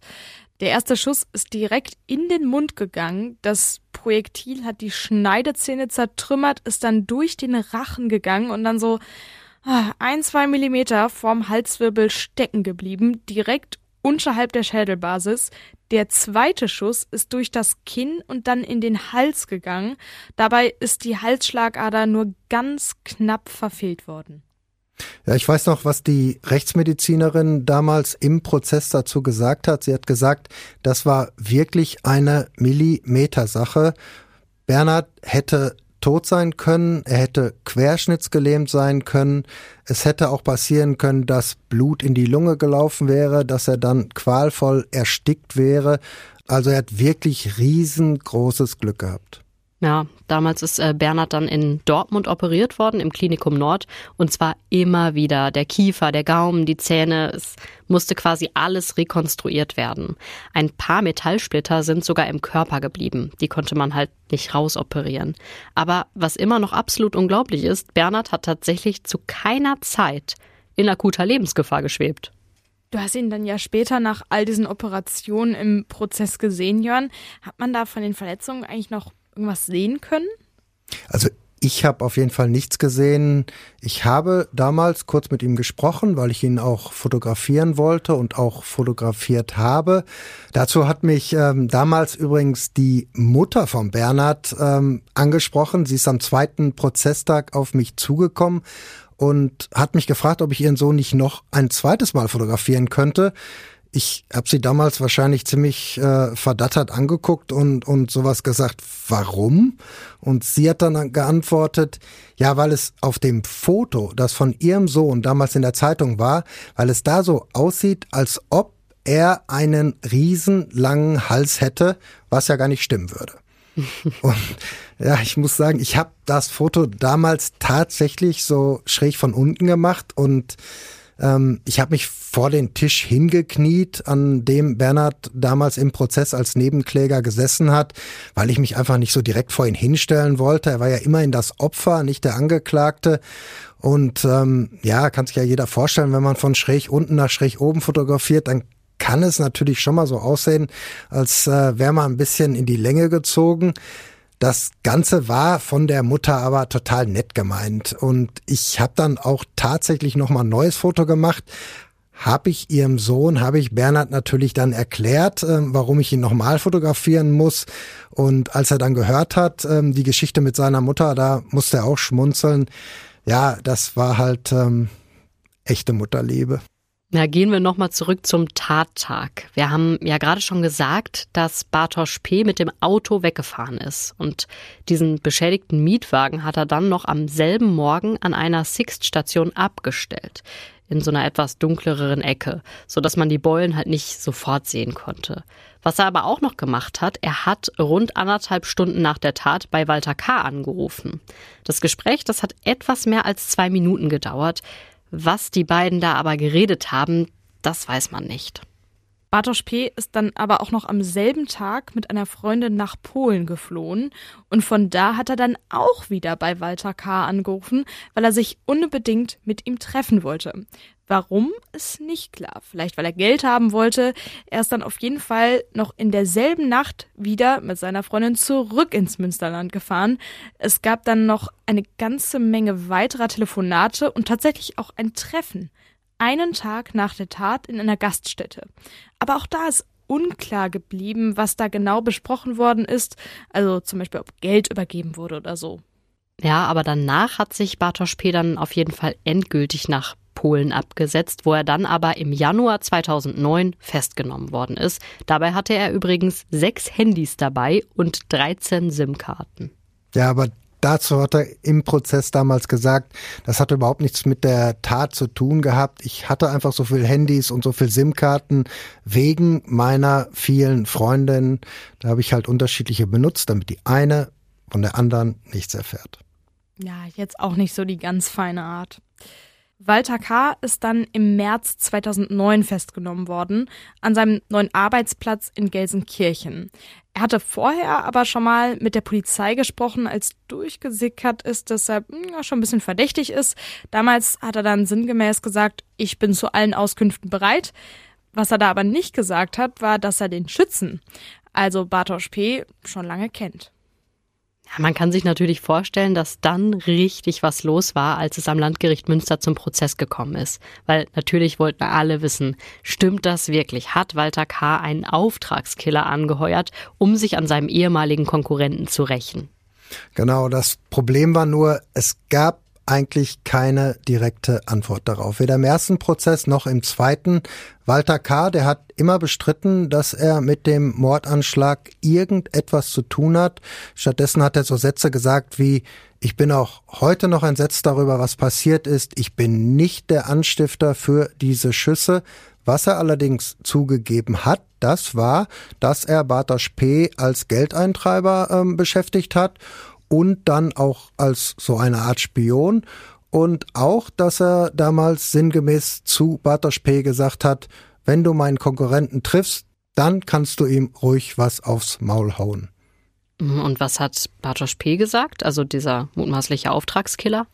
Speaker 3: Der erste Schuss ist direkt in den Mund gegangen. Das Projektil hat die Schneidezähne zertrümmert, ist dann durch den Rachen gegangen und dann so ah, ein, zwei Millimeter vorm Halswirbel stecken geblieben, direkt unterhalb der Schädelbasis. Der zweite Schuss ist durch das Kinn und dann in den Hals gegangen. Dabei ist die Halsschlagader nur ganz knapp verfehlt worden.
Speaker 4: Ja, ich weiß noch, was die Rechtsmedizinerin damals im Prozess dazu gesagt hat. Sie hat gesagt, das war wirklich eine Millimetersache. Bernhard hätte tot sein können, er hätte querschnittsgelähmt sein können, es hätte auch passieren können, dass Blut in die Lunge gelaufen wäre, dass er dann qualvoll erstickt wäre. Also er hat wirklich riesengroßes Glück gehabt.
Speaker 1: Ja, damals ist äh, Bernhard dann in Dortmund operiert worden, im Klinikum Nord. Und zwar immer wieder. Der Kiefer, der Gaumen, die Zähne, es musste quasi alles rekonstruiert werden. Ein paar Metallsplitter sind sogar im Körper geblieben. Die konnte man halt nicht rausoperieren. Aber was immer noch absolut unglaublich ist, Bernhard hat tatsächlich zu keiner Zeit in akuter Lebensgefahr geschwebt.
Speaker 3: Du hast ihn dann ja später nach all diesen Operationen im Prozess gesehen, Jörn. Hat man da von den Verletzungen eigentlich noch irgendwas sehen können?
Speaker 4: Also ich habe auf jeden Fall nichts gesehen. Ich habe damals kurz mit ihm gesprochen, weil ich ihn auch fotografieren wollte und auch fotografiert habe. Dazu hat mich ähm, damals übrigens die Mutter von Bernhard ähm, angesprochen. Sie ist am zweiten Prozesstag auf mich zugekommen und hat mich gefragt, ob ich ihren Sohn nicht noch ein zweites Mal fotografieren könnte ich habe sie damals wahrscheinlich ziemlich äh, verdattert angeguckt und, und sowas gesagt, warum? Und sie hat dann geantwortet, ja, weil es auf dem Foto, das von ihrem Sohn damals in der Zeitung war, weil es da so aussieht, als ob er einen riesenlangen Hals hätte, was ja gar nicht stimmen würde. und ja, ich muss sagen, ich habe das Foto damals tatsächlich so schräg von unten gemacht und ähm, ich habe mich vor den Tisch hingekniet, an dem Bernhard damals im Prozess als Nebenkläger gesessen hat, weil ich mich einfach nicht so direkt vor ihn hinstellen wollte. Er war ja immerhin das Opfer, nicht der Angeklagte. Und ähm, ja, kann sich ja jeder vorstellen, wenn man von schräg unten nach schräg oben fotografiert, dann kann es natürlich schon mal so aussehen, als äh, wäre man ein bisschen in die Länge gezogen. Das Ganze war von der Mutter aber total nett gemeint. Und ich habe dann auch tatsächlich nochmal ein neues Foto gemacht. Habe ich ihrem Sohn, habe ich Bernhard natürlich dann erklärt, äh, warum ich ihn nochmal fotografieren muss. Und als er dann gehört hat, äh, die Geschichte mit seiner Mutter, da musste er auch schmunzeln. Ja, das war halt ähm, echte Mutterliebe.
Speaker 1: Na, gehen wir nochmal zurück zum Tattag. Wir haben ja gerade schon gesagt, dass Bartosz P. mit dem Auto weggefahren ist. Und diesen beschädigten Mietwagen hat er dann noch am selben Morgen an einer Sixt-Station abgestellt. In so einer etwas dunkleren Ecke, sodass man die Beulen halt nicht sofort sehen konnte. Was er aber auch noch gemacht hat, er hat rund anderthalb Stunden nach der Tat bei Walter K. angerufen. Das Gespräch, das hat etwas mehr als zwei Minuten gedauert. Was die beiden da aber geredet haben, das weiß man nicht.
Speaker 3: Bartosz P. ist dann aber auch noch am selben Tag mit einer Freundin nach Polen geflohen und von da hat er dann auch wieder bei Walter K. angerufen, weil er sich unbedingt mit ihm treffen wollte. Warum ist nicht klar. Vielleicht weil er Geld haben wollte. Er ist dann auf jeden Fall noch in derselben Nacht wieder mit seiner Freundin zurück ins Münsterland gefahren. Es gab dann noch eine ganze Menge weiterer Telefonate und tatsächlich auch ein Treffen. Einen Tag nach der Tat in einer Gaststätte. Aber auch da ist unklar geblieben, was da genau besprochen worden ist. Also zum Beispiel, ob Geld übergeben wurde oder so.
Speaker 1: Ja, aber danach hat sich Bartosz P. dann auf jeden Fall endgültig nach Polen abgesetzt, wo er dann aber im Januar 2009 festgenommen worden ist. Dabei hatte er übrigens sechs Handys dabei und 13 SIM-Karten.
Speaker 4: Ja, aber dazu hat er im Prozess damals gesagt, das hatte überhaupt nichts mit der Tat zu tun gehabt. Ich hatte einfach so viel Handys und so viel SIM-Karten wegen meiner vielen Freundinnen. Da habe ich halt unterschiedliche benutzt, damit die eine von der anderen nichts erfährt.
Speaker 3: Ja, jetzt auch nicht so die ganz feine Art. Walter K. ist dann im März 2009 festgenommen worden, an seinem neuen Arbeitsplatz in Gelsenkirchen. Er hatte vorher aber schon mal mit der Polizei gesprochen, als durchgesickert ist, dass er hm, ja, schon ein bisschen verdächtig ist. Damals hat er dann sinngemäß gesagt, ich bin zu allen Auskünften bereit. Was er da aber nicht gesagt hat, war, dass er den Schützen, also Bartosz P., schon lange kennt.
Speaker 1: Man kann sich natürlich vorstellen, dass dann richtig was los war, als es am Landgericht Münster zum Prozess gekommen ist. Weil natürlich wollten alle wissen, stimmt das wirklich? Hat Walter K. einen Auftragskiller angeheuert, um sich an seinem ehemaligen Konkurrenten zu rächen?
Speaker 4: Genau, das Problem war nur, es gab eigentlich keine direkte Antwort darauf. Weder im ersten Prozess noch im zweiten. Walter K., der hat immer bestritten, dass er mit dem Mordanschlag irgendetwas zu tun hat. Stattdessen hat er so Sätze gesagt wie, ich bin auch heute noch entsetzt darüber, was passiert ist. Ich bin nicht der Anstifter für diese Schüsse. Was er allerdings zugegeben hat, das war, dass er Bartosz P. als Geldeintreiber ähm, beschäftigt hat und dann auch als so eine Art Spion und auch, dass er damals sinngemäß zu Bartosz P. gesagt hat, wenn du meinen Konkurrenten triffst, dann kannst du ihm ruhig was aufs Maul hauen.
Speaker 1: Und was hat Bartosz P. gesagt, also dieser mutmaßliche Auftragskiller?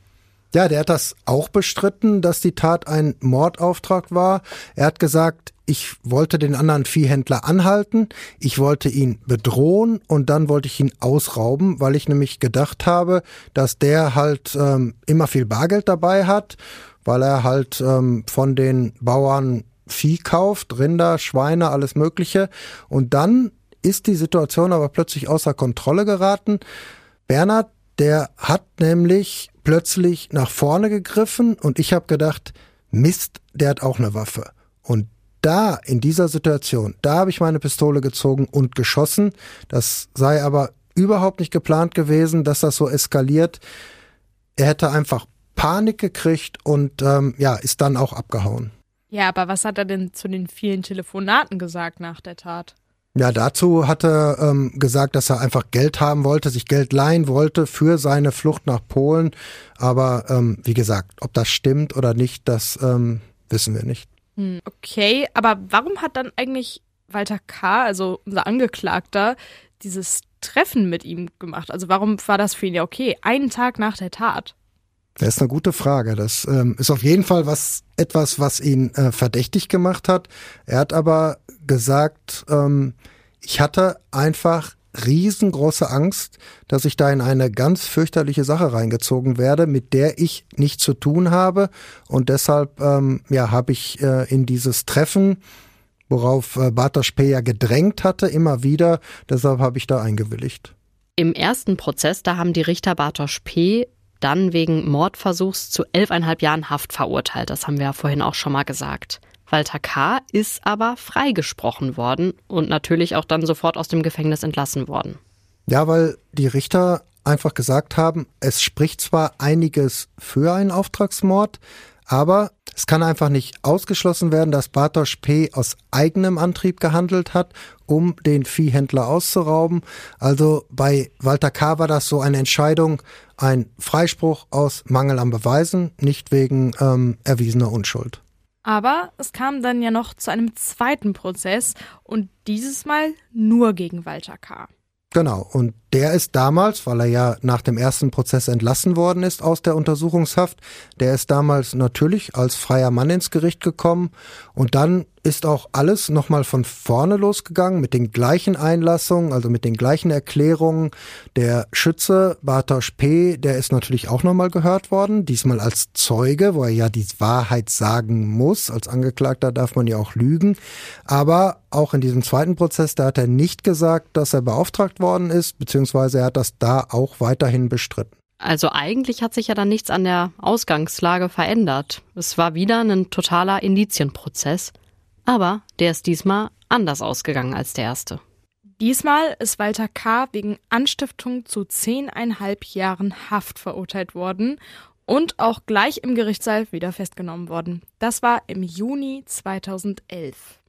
Speaker 4: Ja, der hat das auch bestritten, dass die Tat ein Mordauftrag war. Er hat gesagt, ich wollte den anderen Viehhändler anhalten, ich wollte ihn bedrohen und dann wollte ich ihn ausrauben, weil ich nämlich gedacht habe, dass der halt ähm, immer viel Bargeld dabei hat, weil er halt ähm, von den Bauern Vieh kauft, Rinder, Schweine, alles Mögliche. Und dann ist die Situation aber plötzlich außer Kontrolle geraten. Bernhard, der hat nämlich plötzlich nach vorne gegriffen und ich habe gedacht, Mist, der hat auch eine Waffe. Und da, in dieser Situation, da habe ich meine Pistole gezogen und geschossen. Das sei aber überhaupt nicht geplant gewesen, dass das so eskaliert. Er hätte einfach Panik gekriegt und ähm, ja, ist dann auch abgehauen.
Speaker 3: Ja, aber was hat er denn zu den vielen Telefonaten gesagt nach der Tat?
Speaker 4: Ja, dazu hat er ähm, gesagt, dass er einfach Geld haben wollte, sich Geld leihen wollte für seine Flucht nach Polen. Aber ähm, wie gesagt, ob das stimmt oder nicht, das ähm, wissen wir nicht.
Speaker 3: Hm, okay, aber warum hat dann eigentlich Walter K., also unser Angeklagter, dieses Treffen mit ihm gemacht? Also warum war das für ihn ja okay? Einen Tag nach der Tat.
Speaker 4: Das ist eine gute Frage. Das ähm, ist auf jeden Fall was etwas, was ihn äh, verdächtig gemacht hat. Er hat aber gesagt, ähm, ich hatte einfach riesengroße Angst, dass ich da in eine ganz fürchterliche Sache reingezogen werde, mit der ich nichts zu tun habe. Und deshalb ähm, ja, habe ich äh, in dieses Treffen, worauf äh, Bartosz P. ja gedrängt hatte, immer wieder, deshalb habe ich da eingewilligt.
Speaker 1: Im ersten Prozess, da haben die Richter Bartosz P dann wegen Mordversuchs zu elfeinhalb Jahren Haft verurteilt. Das haben wir ja vorhin auch schon mal gesagt. Walter K. ist aber freigesprochen worden und natürlich auch dann sofort aus dem Gefängnis entlassen worden.
Speaker 4: Ja, weil die Richter einfach gesagt haben, es spricht zwar einiges für einen Auftragsmord, aber es kann einfach nicht ausgeschlossen werden, dass Bartosz P. aus eigenem Antrieb gehandelt hat, um den Viehhändler auszurauben. Also bei Walter K. war das so eine Entscheidung, ein Freispruch aus Mangel an Beweisen, nicht wegen ähm, erwiesener Unschuld.
Speaker 3: Aber es kam dann ja noch zu einem zweiten Prozess und dieses Mal nur gegen Walter K.
Speaker 4: Genau, und der ist damals, weil er ja nach dem ersten Prozess entlassen worden ist aus der Untersuchungshaft, der ist damals natürlich als freier Mann ins Gericht gekommen und dann ist auch alles nochmal von vorne losgegangen mit den gleichen Einlassungen, also mit den gleichen Erklärungen. Der Schütze Bartosz P., der ist natürlich auch nochmal gehört worden, diesmal als Zeuge, wo er ja die Wahrheit sagen muss. Als Angeklagter darf man ja auch lügen. Aber auch in diesem zweiten Prozess, da hat er nicht gesagt, dass er beauftragt worden ist, beziehungsweise er hat das da auch weiterhin bestritten.
Speaker 1: Also eigentlich hat sich ja dann nichts an der Ausgangslage verändert. Es war wieder ein totaler Indizienprozess. Aber der ist diesmal anders ausgegangen als der erste.
Speaker 3: Diesmal ist Walter K. wegen Anstiftung zu zehneinhalb Jahren Haft verurteilt worden und auch gleich im Gerichtssaal wieder festgenommen worden. Das war im Juni 2011.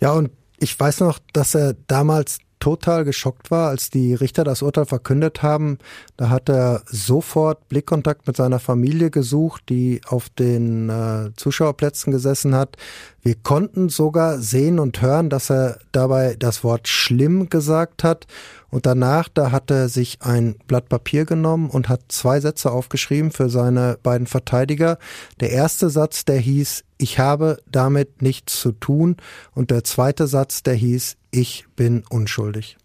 Speaker 4: Ja, und ich weiß noch, dass er damals total geschockt war, als die Richter das Urteil verkündet haben. Da hat er sofort Blickkontakt mit seiner Familie gesucht, die auf den äh, Zuschauerplätzen gesessen hat. Wir konnten sogar sehen und hören, dass er dabei das Wort schlimm gesagt hat. Und danach, da hat er sich ein Blatt Papier genommen und hat zwei Sätze aufgeschrieben für seine beiden Verteidiger. Der erste Satz, der hieß, ich habe damit nichts zu tun. Und der zweite Satz, der hieß, ich bin unschuldig.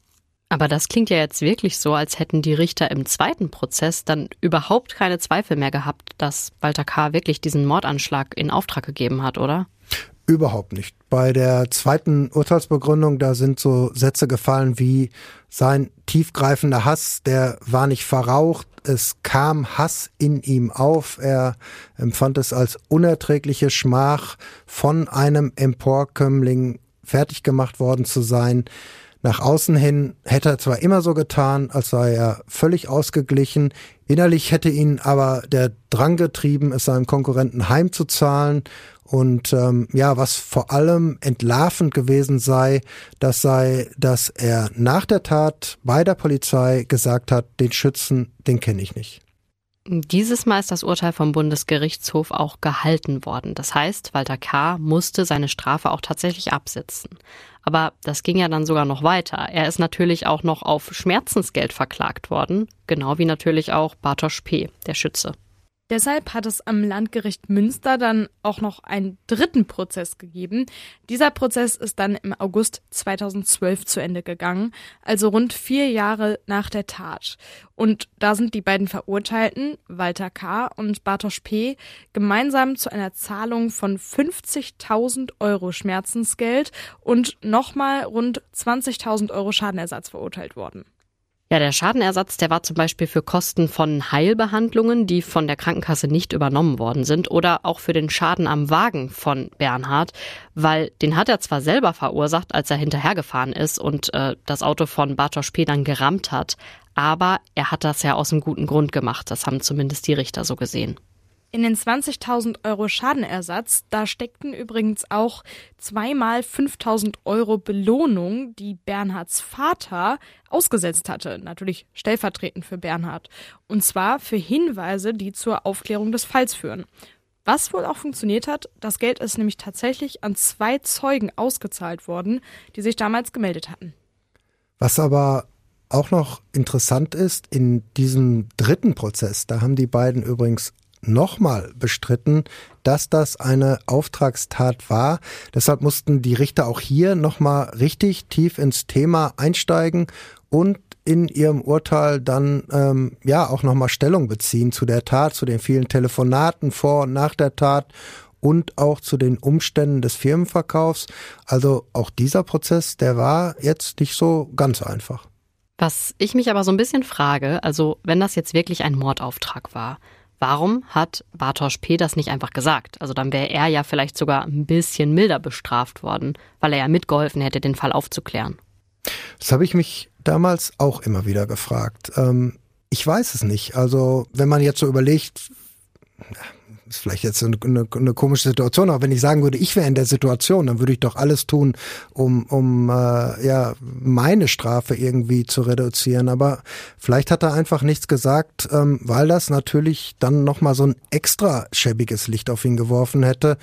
Speaker 1: Aber das klingt ja jetzt wirklich so, als hätten die Richter im zweiten Prozess dann überhaupt keine Zweifel mehr gehabt, dass Walter K. wirklich diesen Mordanschlag in Auftrag gegeben hat, oder?
Speaker 4: Überhaupt nicht. Bei der zweiten Urteilsbegründung, da sind so Sätze gefallen wie sein tiefgreifender Hass, der war nicht verraucht, es kam Hass in ihm auf, er empfand es als unerträgliche Schmach, von einem Emporkömmling fertig gemacht worden zu sein. Nach außen hin hätte er zwar immer so getan, als sei er völlig ausgeglichen, innerlich hätte ihn aber der Drang getrieben, es seinem Konkurrenten heimzuzahlen und ähm, ja, was vor allem entlarvend gewesen sei, das sei, dass er nach der Tat bei der Polizei gesagt hat, den Schützen, den kenne ich nicht.
Speaker 1: Dieses Mal ist das Urteil vom Bundesgerichtshof auch gehalten worden. Das heißt, Walter K. musste seine Strafe auch tatsächlich absitzen. Aber das ging ja dann sogar noch weiter. Er ist natürlich auch noch auf Schmerzensgeld verklagt worden, genau wie natürlich auch Bartosz P., der Schütze.
Speaker 3: Deshalb hat es am Landgericht Münster dann auch noch einen dritten Prozess gegeben. Dieser Prozess ist dann im August 2012 zu Ende gegangen, also rund vier Jahre nach der Tat. Und da sind die beiden Verurteilten, Walter K. und Bartosz P., gemeinsam zu einer Zahlung von 50.000 Euro Schmerzensgeld und nochmal rund 20.000 Euro Schadenersatz verurteilt worden.
Speaker 1: Ja, der Schadenersatz, der war zum Beispiel für Kosten von Heilbehandlungen, die von der Krankenkasse nicht übernommen worden sind, oder auch für den Schaden am Wagen von Bernhard, weil den hat er zwar selber verursacht, als er hinterhergefahren ist und äh, das Auto von Bartosz P. dann gerammt hat, aber er hat das ja aus einem guten Grund gemacht. Das haben zumindest die Richter so gesehen.
Speaker 3: In den 20.000 Euro Schadenersatz, da steckten übrigens auch zweimal 5.000 Euro Belohnung, die Bernhards Vater ausgesetzt hatte, natürlich stellvertretend für Bernhard. Und zwar für Hinweise, die zur Aufklärung des Falls führen. Was wohl auch funktioniert hat, das Geld ist nämlich tatsächlich an zwei Zeugen ausgezahlt worden, die sich damals gemeldet hatten.
Speaker 4: Was aber auch noch interessant ist, in diesem dritten Prozess, da haben die beiden übrigens nochmal bestritten, dass das eine Auftragstat war. Deshalb mussten die Richter auch hier nochmal richtig tief ins Thema einsteigen und in ihrem Urteil dann ähm, ja auch nochmal Stellung beziehen zu der Tat, zu den vielen Telefonaten vor und nach der Tat und auch zu den Umständen des Firmenverkaufs. Also auch dieser Prozess, der war jetzt nicht so ganz einfach.
Speaker 1: Was ich mich aber so ein bisschen frage, also wenn das jetzt wirklich ein Mordauftrag war, Warum hat Bartosz P. das nicht einfach gesagt? Also dann wäre er ja vielleicht sogar ein bisschen milder bestraft worden, weil er ja mitgeholfen hätte, den Fall aufzuklären.
Speaker 4: Das habe ich mich damals auch immer wieder gefragt. Ähm, ich weiß es nicht. Also wenn man jetzt so überlegt, ist vielleicht jetzt eine, eine, eine, komische Situation, aber wenn ich sagen würde, ich wäre in der Situation, dann würde ich doch alles tun, um, um äh, ja meine Strafe irgendwie zu reduzieren. Aber vielleicht hat er einfach nichts gesagt, ähm, weil das natürlich dann nochmal so ein extra schäbiges Licht auf ihn geworfen hätte,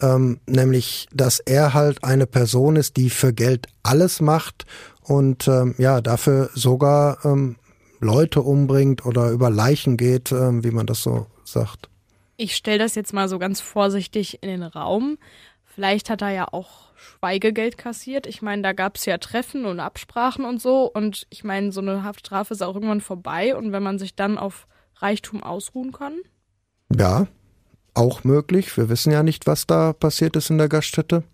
Speaker 4: ähm, nämlich, dass er halt eine Person ist, die für Geld alles macht und ähm, ja dafür sogar ähm, Leute umbringt oder über Leichen geht, ähm, wie man das so sagt.
Speaker 3: Ich stelle das jetzt mal so ganz vorsichtig in den Raum. Vielleicht hat er ja auch Schweigegeld kassiert. Ich meine, da gab es ja Treffen und Absprachen und so. Und ich meine, so eine Haftstrafe ist auch irgendwann vorbei. Und wenn man sich dann auf Reichtum ausruhen kann?
Speaker 4: Ja, auch möglich. Wir wissen ja nicht, was da passiert ist in der Gaststätte.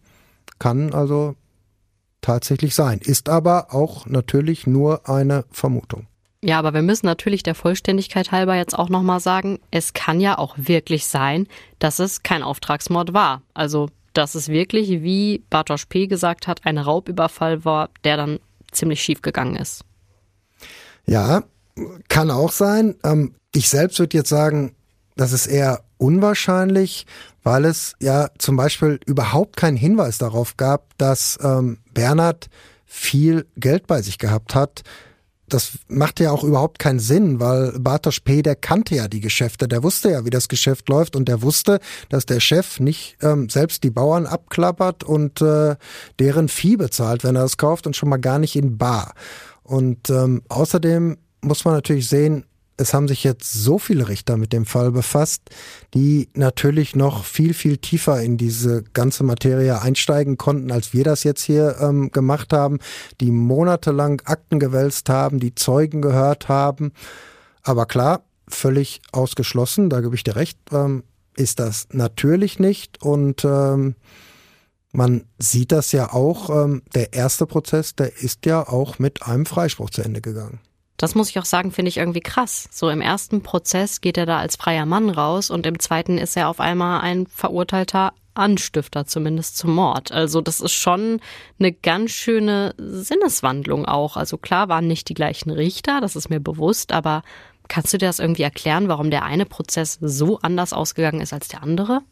Speaker 4: Kann also tatsächlich sein. Ist aber auch natürlich nur eine Vermutung.
Speaker 1: Ja, aber wir müssen natürlich der Vollständigkeit halber jetzt auch nochmal sagen, es kann ja auch wirklich sein, dass es kein Auftragsmord war. Also, dass es wirklich, wie Bartosz P. gesagt hat, ein Raubüberfall war, der dann ziemlich schief gegangen ist.
Speaker 4: Ja, kann auch sein. Ähm, ich selbst würde jetzt sagen, das ist eher unwahrscheinlich, weil es ja zum Beispiel überhaupt keinen Hinweis darauf gab, dass ähm, Bernhard viel Geld bei sich gehabt hat das macht ja auch überhaupt keinen Sinn, weil Bartosz P., der kannte ja die Geschäfte, der wusste ja, wie das Geschäft läuft und der wusste, dass der Chef nicht ähm, selbst die Bauern abklappert und äh, deren Vieh bezahlt, wenn er es kauft und schon mal gar nicht in Bar. Und ähm, außerdem muss man natürlich sehen, es haben sich jetzt so viele Richter mit dem Fall befasst, die natürlich noch viel, viel tiefer in diese ganze Materie einsteigen konnten, als wir das jetzt hier ähm, gemacht haben, die monatelang Akten gewälzt haben, die Zeugen gehört haben. Aber klar, völlig ausgeschlossen, da gebe ich dir recht, ähm, ist das natürlich nicht. Und ähm, man sieht das ja auch, ähm, der erste Prozess, der ist ja auch mit einem Freispruch zu Ende gegangen.
Speaker 1: Das muss ich auch sagen, finde ich irgendwie krass. So im ersten Prozess geht er da als freier Mann raus und im zweiten ist er auf einmal ein verurteilter Anstifter, zumindest zum Mord. Also das ist schon eine ganz schöne Sinneswandlung auch. Also klar waren nicht die gleichen Richter, das ist mir bewusst, aber kannst du dir das irgendwie erklären, warum der eine Prozess so anders ausgegangen ist als der andere?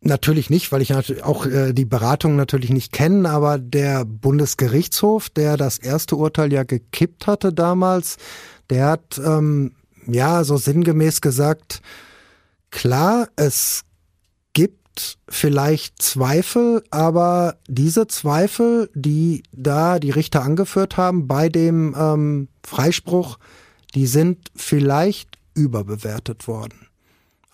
Speaker 4: Natürlich nicht, weil ich auch äh, die Beratung natürlich nicht kenne, aber der Bundesgerichtshof, der das erste Urteil ja gekippt hatte damals, der hat ähm, ja so sinngemäß gesagt, klar, es gibt vielleicht Zweifel, aber diese Zweifel, die da die Richter angeführt haben bei dem ähm, Freispruch, die sind vielleicht überbewertet worden.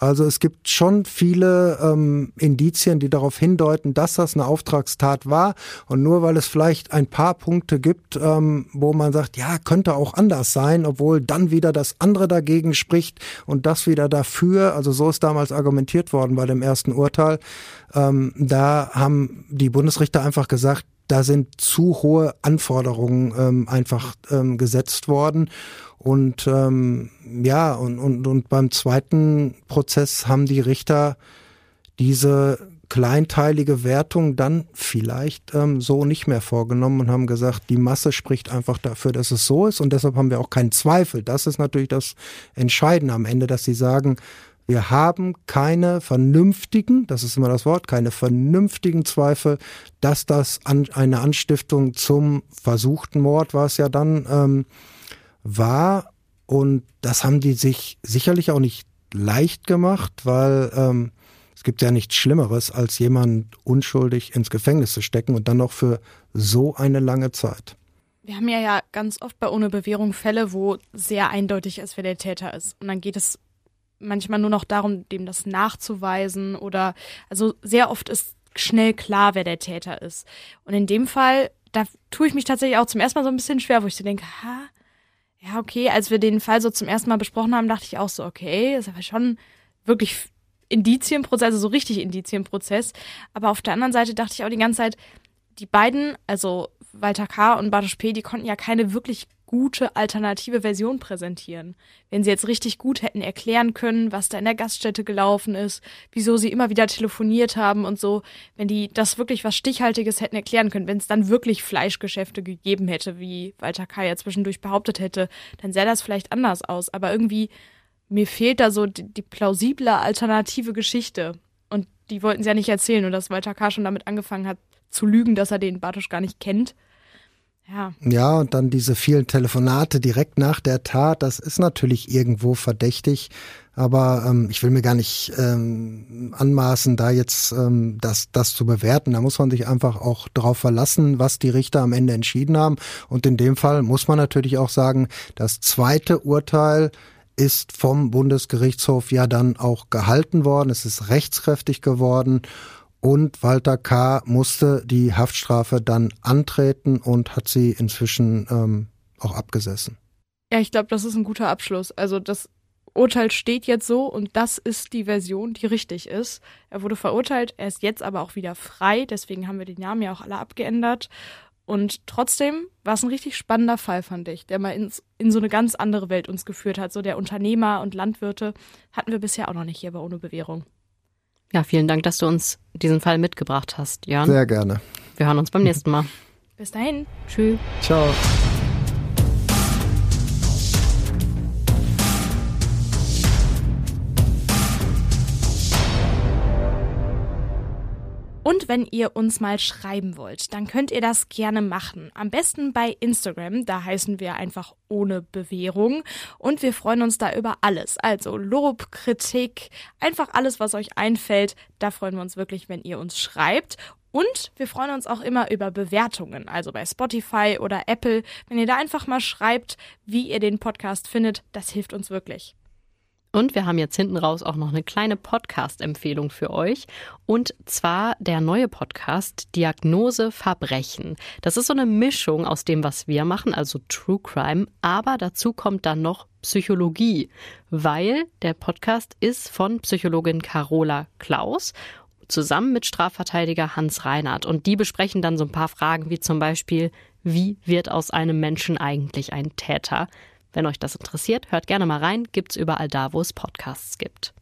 Speaker 4: Also es gibt schon viele ähm, Indizien, die darauf hindeuten, dass das eine Auftragstat war. Und nur weil es vielleicht ein paar Punkte gibt, ähm, wo man sagt, ja, könnte auch anders sein, obwohl dann wieder das andere dagegen spricht und das wieder dafür. Also so ist damals argumentiert worden bei dem ersten Urteil. Ähm, da haben die Bundesrichter einfach gesagt, da sind zu hohe Anforderungen ähm, einfach ähm, gesetzt worden. Und ähm, ja, und, und, und beim zweiten Prozess haben die Richter diese kleinteilige Wertung dann vielleicht ähm, so nicht mehr vorgenommen und haben gesagt, die Masse spricht einfach dafür, dass es so ist und deshalb haben wir auch keinen Zweifel. Das ist natürlich das Entscheidende am Ende, dass sie sagen, wir haben keine vernünftigen, das ist immer das Wort, keine vernünftigen Zweifel, dass das an, eine Anstiftung zum versuchten Mord war es ja dann ähm, war. Und das haben die sich sicherlich auch nicht leicht gemacht, weil ähm, es gibt ja nichts Schlimmeres, als jemand unschuldig ins Gefängnis zu stecken und dann noch für so eine lange Zeit.
Speaker 3: Wir haben ja, ja ganz oft bei ohne Bewährung Fälle, wo sehr eindeutig ist, wer der Täter ist. Und dann geht es manchmal nur noch darum, dem das nachzuweisen oder also sehr oft ist schnell klar, wer der Täter ist. Und in dem Fall, da tue ich mich tatsächlich auch zum ersten Mal so ein bisschen schwer, wo ich so denke, ha, ja, okay, als wir den Fall so zum ersten Mal besprochen haben, dachte ich auch so, okay, ist aber schon wirklich Indizienprozess, also so richtig Indizienprozess. Aber auf der anderen Seite dachte ich auch die ganze Zeit, die beiden, also Walter K. und Bartosz P., die konnten ja keine wirklich gute alternative Version präsentieren. Wenn sie jetzt richtig gut hätten erklären können, was da in der Gaststätte gelaufen ist, wieso sie immer wieder telefoniert haben und so, wenn die das wirklich was Stichhaltiges hätten erklären können, wenn es dann wirklich Fleischgeschäfte gegeben hätte, wie Walter Kai ja zwischendurch behauptet hätte, dann sähe das vielleicht anders aus. Aber irgendwie, mir fehlt da so die, die plausible alternative Geschichte. Und die wollten sie ja nicht erzählen und dass Walter K. schon damit angefangen hat zu lügen, dass er den Bartosch gar nicht kennt
Speaker 4: ja. Ja, und dann diese vielen Telefonate direkt nach der Tat, das ist natürlich irgendwo verdächtig. Aber ähm, ich will mir gar nicht ähm, anmaßen, da jetzt ähm, das, das zu bewerten. Da muss man sich einfach auch darauf verlassen, was die Richter am Ende entschieden haben. Und in dem Fall muss man natürlich auch sagen, das zweite Urteil ist vom Bundesgerichtshof ja dann auch gehalten worden. Es ist rechtskräftig geworden. Und Walter K. musste die Haftstrafe dann antreten und hat sie inzwischen ähm, auch abgesessen.
Speaker 3: Ja, ich glaube, das ist ein guter Abschluss. Also das Urteil steht jetzt so und das ist die Version, die richtig ist. Er wurde verurteilt, er ist jetzt aber auch wieder frei, deswegen haben wir den Namen ja auch alle abgeändert. Und trotzdem war es ein richtig spannender Fall, fand ich, der mal ins, in so eine ganz andere Welt uns geführt hat. So der Unternehmer und Landwirte hatten wir bisher auch noch nicht hier bei Ohne Bewährung.
Speaker 1: Ja, vielen Dank, dass du uns diesen Fall mitgebracht hast, Jörn.
Speaker 4: Sehr gerne.
Speaker 1: Wir hören uns beim nächsten Mal.
Speaker 3: Bis dahin.
Speaker 1: Tschüss.
Speaker 4: Ciao.
Speaker 3: Und wenn ihr uns mal schreiben wollt, dann könnt ihr das gerne machen. Am besten bei Instagram, da heißen wir einfach ohne Bewährung. Und wir freuen uns da über alles. Also Lob, Kritik, einfach alles, was euch einfällt. Da freuen wir uns wirklich, wenn ihr uns schreibt. Und wir freuen uns auch immer über Bewertungen, also bei Spotify oder Apple. Wenn ihr da einfach mal schreibt, wie ihr den Podcast findet, das hilft uns wirklich.
Speaker 1: Und wir haben jetzt hinten raus auch noch eine kleine Podcast-Empfehlung für euch. Und zwar der neue Podcast Diagnose Verbrechen. Das ist so eine Mischung aus dem, was wir machen, also True Crime. Aber dazu kommt dann noch Psychologie, weil der Podcast ist von Psychologin Carola Klaus zusammen mit Strafverteidiger Hans Reinhardt. Und die besprechen dann so ein paar Fragen wie zum Beispiel, wie wird aus einem Menschen eigentlich ein Täter? Wenn euch das interessiert, hört gerne mal rein. Gibt's überall da, wo es Podcasts gibt.